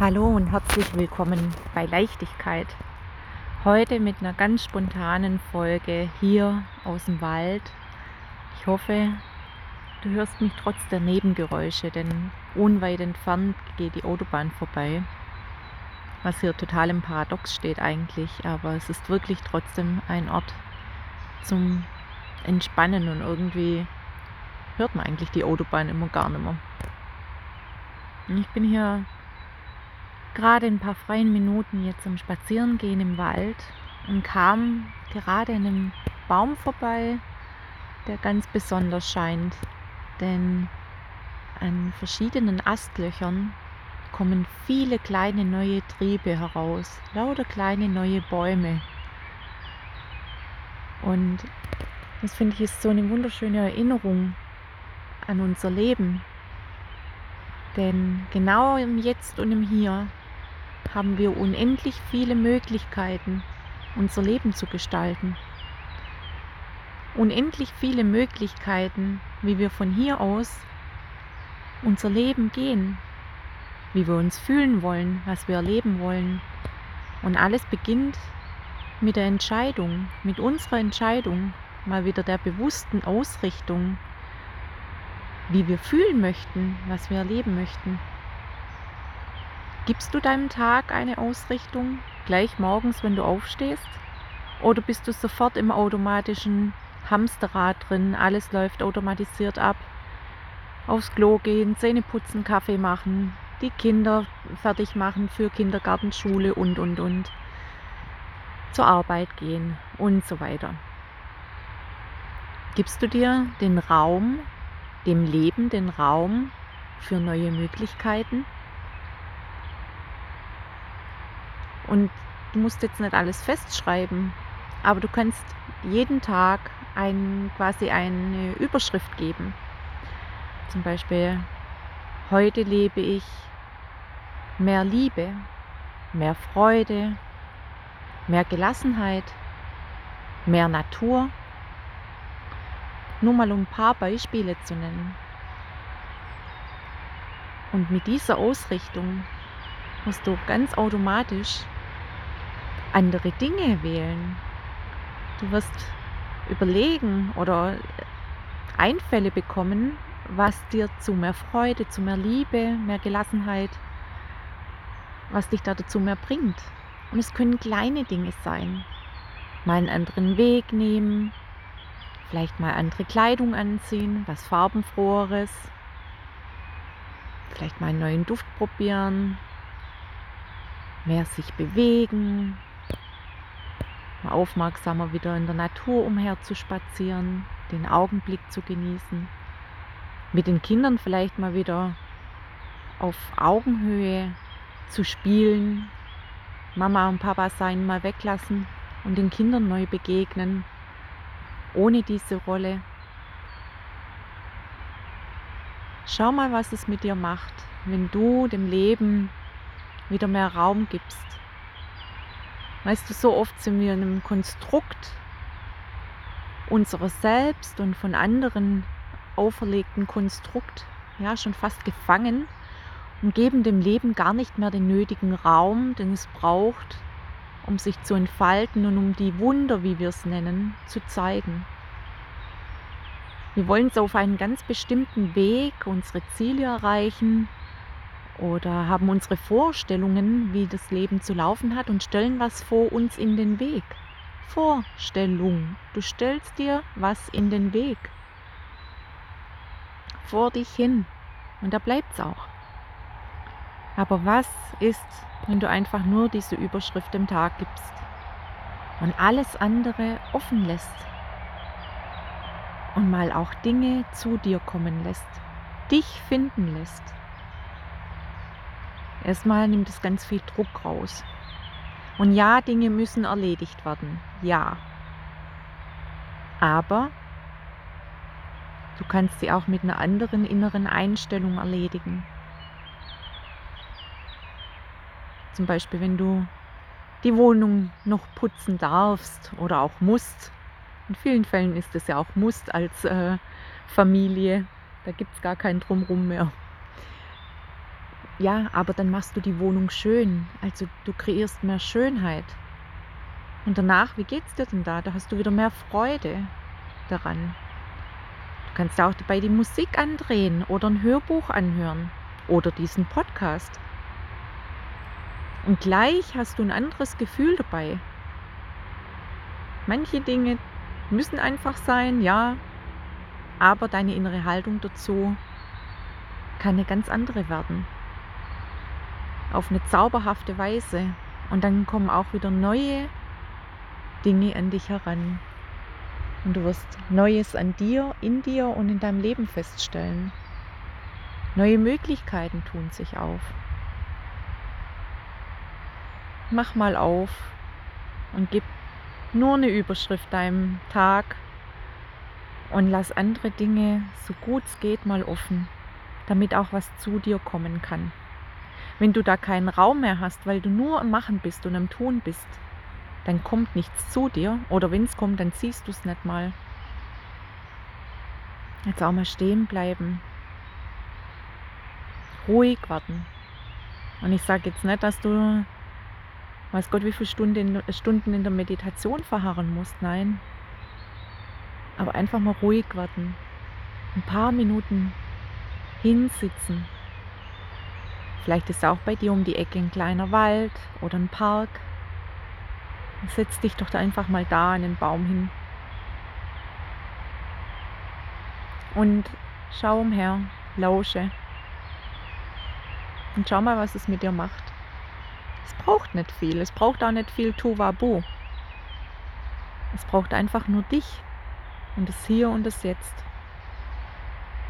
Hallo und herzlich willkommen bei Leichtigkeit. Heute mit einer ganz spontanen Folge hier aus dem Wald. Ich hoffe, du hörst mich trotz der Nebengeräusche, denn unweit entfernt geht die Autobahn vorbei. Was hier total im Paradox steht eigentlich, aber es ist wirklich trotzdem ein Ort zum Entspannen und irgendwie hört man eigentlich die Autobahn immer gar nicht mehr. Ich bin hier gerade ein paar freien Minuten jetzt zum Spazierengehen im Wald und kam gerade an einem Baum vorbei, der ganz besonders scheint. Denn an verschiedenen Astlöchern kommen viele kleine neue Triebe heraus, lauter kleine neue Bäume. Und das finde ich ist so eine wunderschöne Erinnerung an unser Leben. Denn genau im Jetzt und im Hier haben wir unendlich viele Möglichkeiten, unser Leben zu gestalten. Unendlich viele Möglichkeiten, wie wir von hier aus unser Leben gehen, wie wir uns fühlen wollen, was wir erleben wollen. Und alles beginnt mit der Entscheidung, mit unserer Entscheidung, mal wieder der bewussten Ausrichtung, wie wir fühlen möchten, was wir erleben möchten. Gibst du deinem Tag eine Ausrichtung gleich morgens, wenn du aufstehst? Oder bist du sofort im automatischen Hamsterrad drin, alles läuft automatisiert ab? Aufs Klo gehen, Zähne putzen, Kaffee machen, die Kinder fertig machen für Kindergarten, Schule und, und, und. Zur Arbeit gehen und so weiter. Gibst du dir den Raum, dem Leben den Raum für neue Möglichkeiten? Und du musst jetzt nicht alles festschreiben, aber du kannst jeden Tag ein, quasi eine Überschrift geben. Zum Beispiel, heute lebe ich mehr Liebe, mehr Freude, mehr Gelassenheit, mehr Natur. Nur mal um ein paar Beispiele zu nennen. Und mit dieser Ausrichtung musst du ganz automatisch andere Dinge wählen. Du wirst überlegen oder Einfälle bekommen, was dir zu mehr Freude, zu mehr Liebe, mehr Gelassenheit, was dich da dazu mehr bringt. Und es können kleine Dinge sein. Mal einen anderen Weg nehmen, vielleicht mal andere Kleidung anziehen, was farbenfroheres, vielleicht mal einen neuen Duft probieren, mehr sich bewegen, aufmerksamer wieder in der Natur umher zu spazieren, den Augenblick zu genießen, mit den Kindern vielleicht mal wieder auf Augenhöhe zu spielen, Mama und Papa sein mal weglassen und den Kindern neu begegnen, ohne diese Rolle. Schau mal, was es mit dir macht, wenn du dem Leben wieder mehr Raum gibst. Weißt du, so oft sind wir in einem Konstrukt unseres Selbst und von anderen auferlegten Konstrukt, ja, schon fast gefangen und geben dem Leben gar nicht mehr den nötigen Raum, den es braucht, um sich zu entfalten und um die Wunder, wie wir es nennen, zu zeigen. Wir wollen so auf einen ganz bestimmten Weg unsere Ziele erreichen, oder haben unsere Vorstellungen, wie das Leben zu laufen hat und stellen was vor uns in den Weg. Vorstellung. Du stellst dir was in den Weg. Vor dich hin. Und da bleibt es auch. Aber was ist, wenn du einfach nur diese Überschrift im Tag gibst und alles andere offen lässt und mal auch Dinge zu dir kommen lässt, dich finden lässt? Erstmal nimmt es ganz viel Druck raus. Und ja, Dinge müssen erledigt werden. Ja. Aber du kannst sie auch mit einer anderen inneren Einstellung erledigen. Zum Beispiel, wenn du die Wohnung noch putzen darfst oder auch musst. In vielen Fällen ist es ja auch musst als äh, Familie. Da gibt es gar kein Drumrum mehr ja, aber dann machst du die Wohnung schön. Also du kreierst mehr Schönheit. Und danach, wie geht's dir denn da? Da hast du wieder mehr Freude daran. Du kannst auch dabei die Musik andrehen oder ein Hörbuch anhören oder diesen Podcast. Und gleich hast du ein anderes Gefühl dabei. Manche Dinge müssen einfach sein, ja, aber deine innere Haltung dazu kann eine ganz andere werden. Auf eine zauberhafte Weise. Und dann kommen auch wieder neue Dinge an dich heran. Und du wirst Neues an dir, in dir und in deinem Leben feststellen. Neue Möglichkeiten tun sich auf. Mach mal auf und gib nur eine Überschrift deinem Tag und lass andere Dinge so gut es geht mal offen, damit auch was zu dir kommen kann. Wenn du da keinen Raum mehr hast, weil du nur am Machen bist und am Tun bist, dann kommt nichts zu dir oder wenn es kommt, dann siehst du es nicht mal. Jetzt auch mal stehen bleiben, ruhig warten. Und ich sage jetzt nicht, dass du, weiß Gott, wie viele Stunden, Stunden in der Meditation verharren musst. Nein, aber einfach mal ruhig warten. Ein paar Minuten hinsitzen. Vielleicht ist auch bei dir um die Ecke ein kleiner Wald oder ein Park. Setz dich doch da einfach mal da an den Baum hin. Und schau umher, lausche. Und schau mal, was es mit dir macht. Es braucht nicht viel. Es braucht auch nicht viel Tovabu. Es braucht einfach nur dich und das Hier und das Jetzt.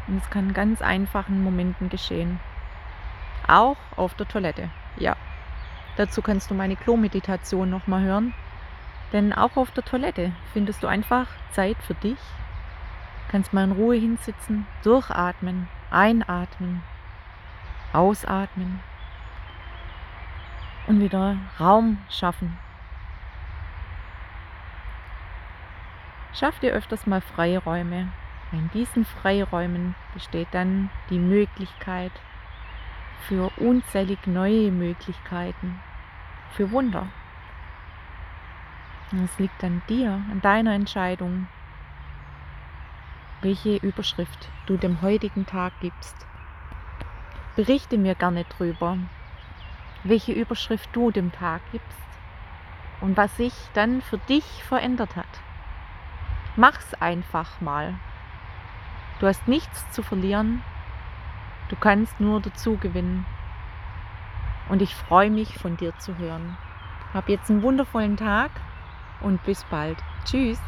Und es kann in ganz einfachen Momenten geschehen. Auch auf der Toilette. Ja. Dazu kannst du meine Klo-Meditation nochmal hören. Denn auch auf der Toilette findest du einfach Zeit für dich. Kannst mal in Ruhe hinsitzen, durchatmen, einatmen, ausatmen und wieder Raum schaffen Schaff dir öfters mal Freiräume. In diesen Freiräumen besteht dann die Möglichkeit für unzählig neue Möglichkeiten, für Wunder. Und es liegt an dir, an deiner Entscheidung, welche Überschrift du dem heutigen Tag gibst. Berichte mir gerne drüber, welche Überschrift du dem Tag gibst und was sich dann für dich verändert hat. Mach's einfach mal. Du hast nichts zu verlieren. Du kannst nur dazu gewinnen. Und ich freue mich, von dir zu hören. Hab jetzt einen wundervollen Tag und bis bald. Tschüss.